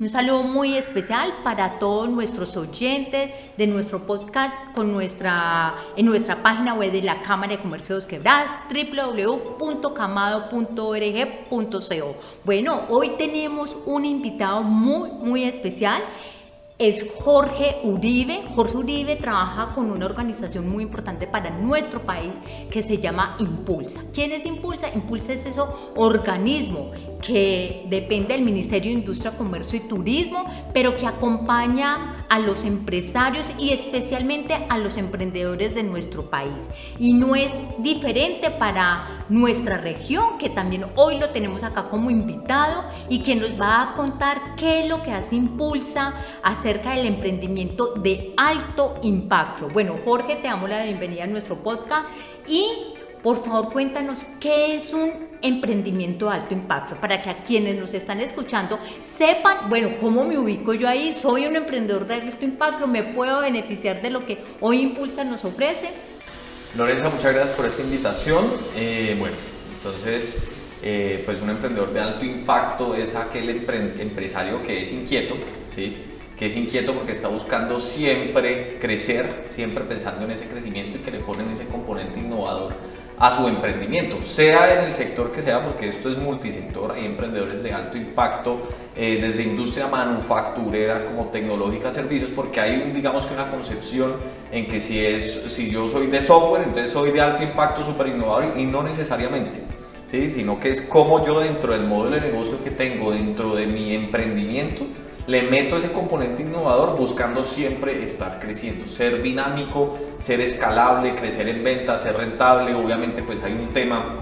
un saludo muy especial para todos nuestros oyentes de nuestro podcast con nuestra, en nuestra página web de la Cámara de Comercio de Quebradas, www.camado.org.co. Bueno, hoy tenemos un invitado muy, muy especial es Jorge Uribe. Jorge Uribe trabaja con una organización muy importante para nuestro país que se llama Impulsa. ¿Quién es Impulsa? Impulsa es ese organismo que depende del Ministerio de Industria, Comercio y Turismo, pero que acompaña a los empresarios y especialmente a los emprendedores de nuestro país. Y no es diferente para nuestra región, que también hoy lo tenemos acá como invitado y quien nos va a contar qué es lo que hace Impulsa acerca del emprendimiento de alto impacto. Bueno, Jorge, te damos la bienvenida a nuestro podcast y por favor cuéntanos qué es un emprendimiento de alto impacto para que a quienes nos están escuchando sepan, bueno, cómo me ubico yo ahí, soy un emprendedor de alto impacto, me puedo beneficiar de lo que hoy Impulsa nos ofrece. Lorenza, muchas gracias por esta invitación. Eh, bueno, entonces, eh, pues un emprendedor de alto impacto es aquel empresario que es inquieto, ¿sí? que es inquieto porque está buscando siempre crecer, siempre pensando en ese crecimiento y que le ponen ese componente innovador a su emprendimiento, sea en el sector que sea, porque esto es multisector, hay emprendedores de alto impacto, eh, desde industria manufacturera como tecnológica, servicios, porque hay, digamos que una concepción en que si, es, si yo soy de software, entonces soy de alto impacto, súper innovador, y no necesariamente. ¿Sí? sino que es como yo dentro del modelo de negocio que tengo, dentro de mi emprendimiento, le meto ese componente innovador buscando siempre estar creciendo, ser dinámico, ser escalable, crecer en ventas, ser rentable. Obviamente pues hay un tema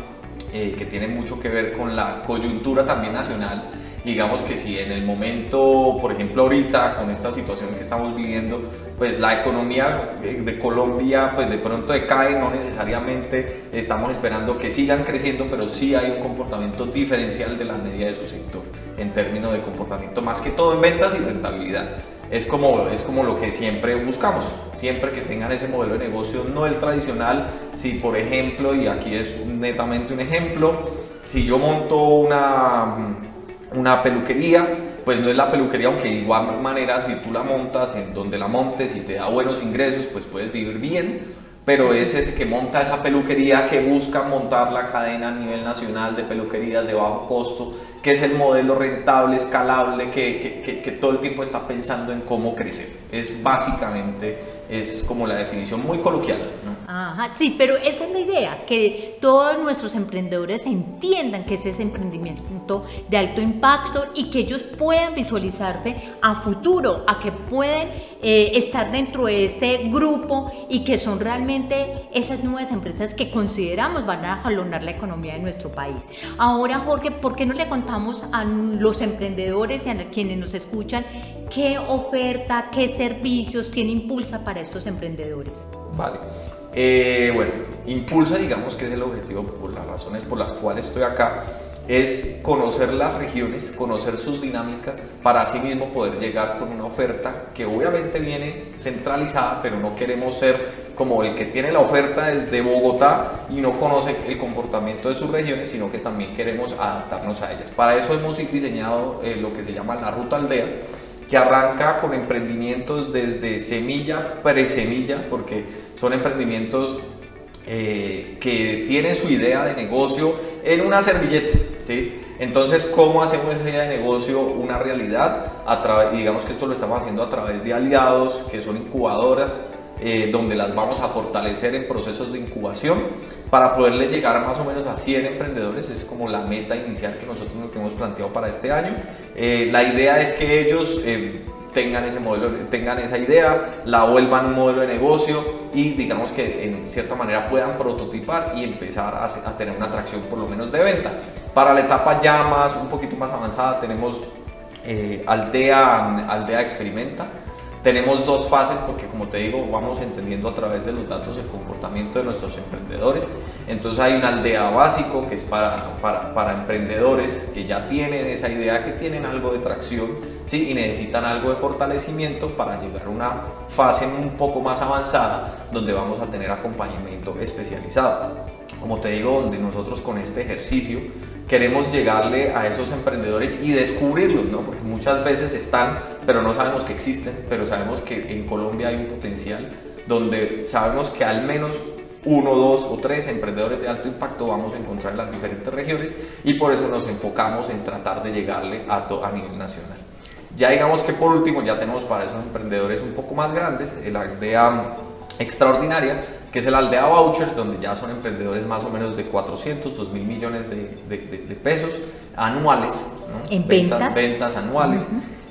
eh, que tiene mucho que ver con la coyuntura también nacional. Digamos que si en el momento, por ejemplo ahorita con esta situación que estamos viviendo, pues la economía de Colombia pues de pronto decae, no necesariamente estamos esperando que sigan creciendo, pero sí hay un comportamiento diferencial de la medida de su sector en términos de comportamiento, más que todo en ventas y rentabilidad. Es como, es como lo que siempre buscamos, siempre que tengan ese modelo de negocio, no el tradicional, si por ejemplo, y aquí es netamente un ejemplo, si yo monto una, una peluquería, pues no es la peluquería, aunque de igual manera si tú la montas en donde la montes y te da buenos ingresos, pues puedes vivir bien, pero es ese que monta esa peluquería que busca montar la cadena a nivel nacional de peluquerías de bajo costo, que es el modelo rentable, escalable, que, que, que, todo el tiempo está pensando en cómo crecer. Es básicamente, es como la definición muy coloquial. Ajá, sí, pero esa es la idea, que todos nuestros emprendedores entiendan que es ese emprendimiento de alto impacto y que ellos puedan visualizarse a futuro, a que pueden eh, estar dentro de este grupo y que son realmente esas nuevas empresas que consideramos van a jalonar la economía de nuestro país. Ahora, Jorge, ¿por qué no le contamos a los emprendedores y a quienes nos escuchan qué oferta, qué servicios tiene Impulsa para estos emprendedores? Vale. Eh, bueno, Impulsa, digamos que es el objetivo por las razones por las cuales estoy acá, es conocer las regiones, conocer sus dinámicas, para así mismo poder llegar con una oferta que obviamente viene centralizada, pero no queremos ser como el que tiene la oferta desde Bogotá y no conoce el comportamiento de sus regiones, sino que también queremos adaptarnos a ellas. Para eso hemos diseñado eh, lo que se llama la Ruta Aldea, que arranca con emprendimientos desde semilla, pre-semilla, porque son emprendimientos eh, que tienen su idea de negocio en una servilleta, ¿sí? Entonces, ¿cómo hacemos esa idea de negocio una realidad? A través, digamos que esto lo estamos haciendo a través de aliados, que son incubadoras, eh, donde las vamos a fortalecer en procesos de incubación para poderle llegar más o menos a 100 emprendedores. Es como la meta inicial que nosotros nos hemos planteado para este año. Eh, la idea es que ellos tengan ese modelo, tengan esa idea, la vuelvan un modelo de negocio y digamos que en cierta manera puedan prototipar y empezar a, tener una atracción por lo menos de venta. Para la etapa ya más, un poquito más avanzada, tenemos eh, Aldea, Aldea Experimenta, tenemos dos fases porque como te digo vamos entendiendo a través de los datos el comportamiento de nuestros emprendedores. Entonces hay una aldea básico que es para, para, para emprendedores que ya tienen esa idea, que tienen algo de tracción ¿sí? y necesitan algo de fortalecimiento para llegar a una fase un poco más avanzada donde vamos a tener acompañamiento especializado. Como te digo, donde nosotros con este ejercicio queremos llegarle a esos emprendedores y descubrirlos, ¿no? Porque muchas veces están, pero no sabemos que existen, pero sabemos que en Colombia hay un potencial donde sabemos que al menos uno, dos o tres emprendedores de alto impacto vamos a encontrar en las diferentes regiones y por eso nos enfocamos en tratar de llegarle a, a nivel nacional. Ya digamos que por último ya tenemos para esos emprendedores un poco más grandes la aldea extraordinaria, que es el aldea vouchers, donde ya son emprendedores más o menos de 400, 2 mil millones de, de, pesos anuales, en ventas, ventas, anuales.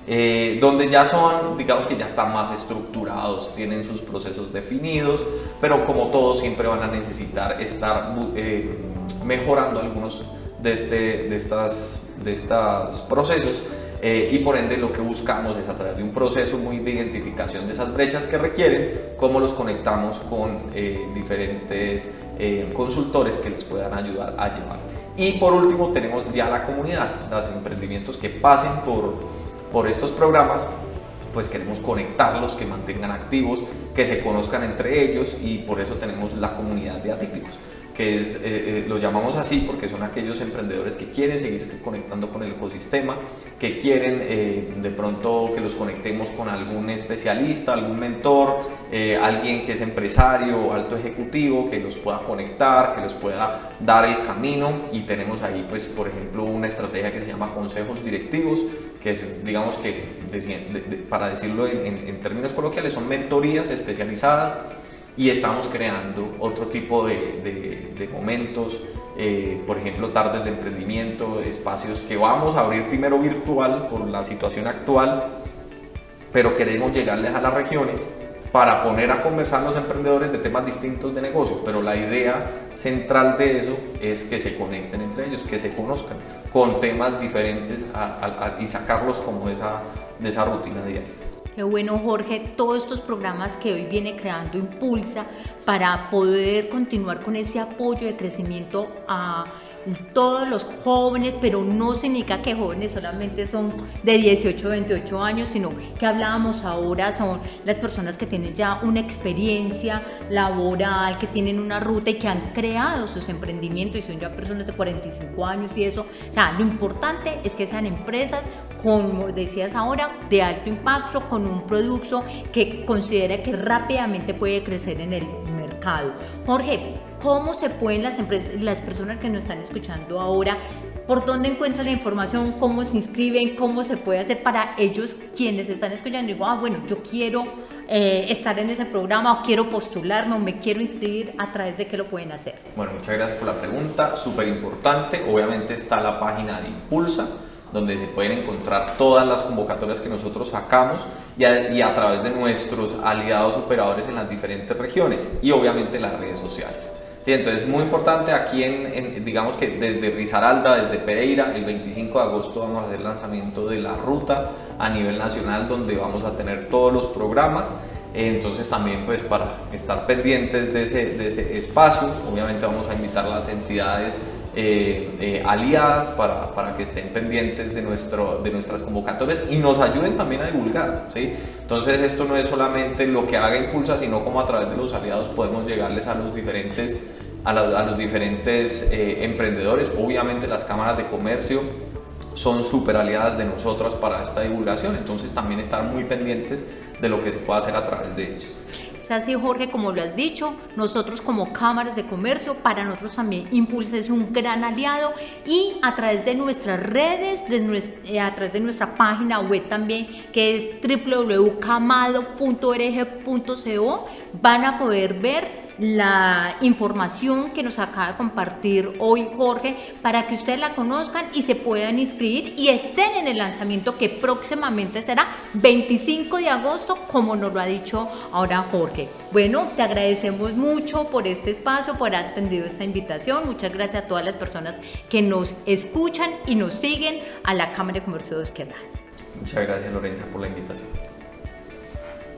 Eh, donde ya son, digamos que ya están más estructurados, tienen sus procesos definidos, pero como todos siempre van a necesitar estar eh, mejorando algunos de, este, de, estas, de estos procesos. Eh, y por ende lo que buscamos es a través de un proceso muy de identificación de esas brechas que requieren, cómo los conectamos con diferentes consultores que les puedan ayudar a llevar. Y por último tenemos ya la comunidad, los emprendimientos que pasen por, por estos programas, pues queremos conectarlos, que mantengan activos, que se conozcan entre ellos y por eso tenemos la comunidad de atípicos que es, eh, eh, lo llamamos así porque son aquellos emprendedores que quieren seguir conectando con el ecosistema, que quieren eh, de pronto que los conectemos con algún especialista, algún mentor, alguien que es empresario, alto ejecutivo, que los pueda conectar, que les pueda dar el camino. Y tenemos ahí pues por ejemplo una estrategia que se llama consejos directivos, que es digamos que para decirlo en términos coloquiales son mentorías especializadas y estamos creando otro tipo de, de, momentos, eh, por ejemplo, tardes de emprendimiento, espacios que vamos a abrir primero virtual por la situación actual, pero queremos llegarles a las regiones para poner a conversar los emprendedores de temas distintos de negocio, pero la idea central de eso es que se conecten entre ellos, que se conozcan con temas diferentes y sacarlos como esa, de esa rutina diaria. Qué bueno, Jorge, todos estos programas que hoy viene creando Impulsa para poder continuar con ese apoyo de crecimiento a todos los jóvenes, pero no significa que jóvenes solamente son de 18 28 años, sino que hablábamos ahora son las personas que tienen ya una experiencia laboral, que tienen una ruta y que han creado sus emprendimientos y son ya personas de 45 años y eso. O sea, lo importante es que sean empresas, como decías ahora, de alto impacto, con un producto que considera que rápidamente puede crecer en el mercado. Jorge, cómo se pueden las, empresas, las personas que nos están escuchando ahora, por dónde encuentran la información, cómo se inscriben, cómo se puede hacer para ellos quienes están escuchando digo, ah, bueno, yo quiero eh, estar en ese programa o quiero postularme o me quiero inscribir, a través de qué lo pueden hacer. Bueno, muchas gracias por la pregunta, súper importante. Obviamente está la página de Impulsa donde se pueden encontrar todas las convocatorias que nosotros sacamos y a, través de nuestros aliados operadores en las diferentes regiones y obviamente las redes sociales. Sí, entonces muy importante aquí en, digamos que desde Risaralda, desde Pereira, el 25 de agosto vamos a hacer lanzamiento de la ruta a nivel nacional donde vamos a tener todos los programas. Entonces también pues para estar pendientes de ese, de ese espacio, obviamente vamos a invitar a las entidades eh, eh, aliadas para, para, que estén pendientes de, nuestro, de nuestras convocatorias y nos ayuden también a divulgar. ¿sí? Entonces esto no es solamente lo que haga Impulsa, sino como a través de los aliados podemos llegarles a los diferentes, a, los diferentes eh, emprendedores. Obviamente las cámaras de comercio son súper aliadas de nosotros para esta divulgación, entonces también estar muy pendientes de lo que se puede hacer a través de ellos. Es así, Jorge, como lo has dicho, nosotros como cámaras de comercio, para nosotros también Impulsa es un gran aliado y a través de nuestras redes, de eh, a través de nuestra página web también, que es www.camado.org.co, van a poder ver la información que nos acaba de compartir hoy Jorge para que ustedes la conozcan y se puedan inscribir y estén en el lanzamiento que próximamente será 25 de agosto como nos lo ha dicho ahora Jorge. Bueno, te agradecemos mucho por este espacio, por haber atendido esta invitación. Muchas gracias a todas las personas que nos escuchan y nos siguen a la Cámara de Comercio de. Muchas gracias Lorenza por la invitación.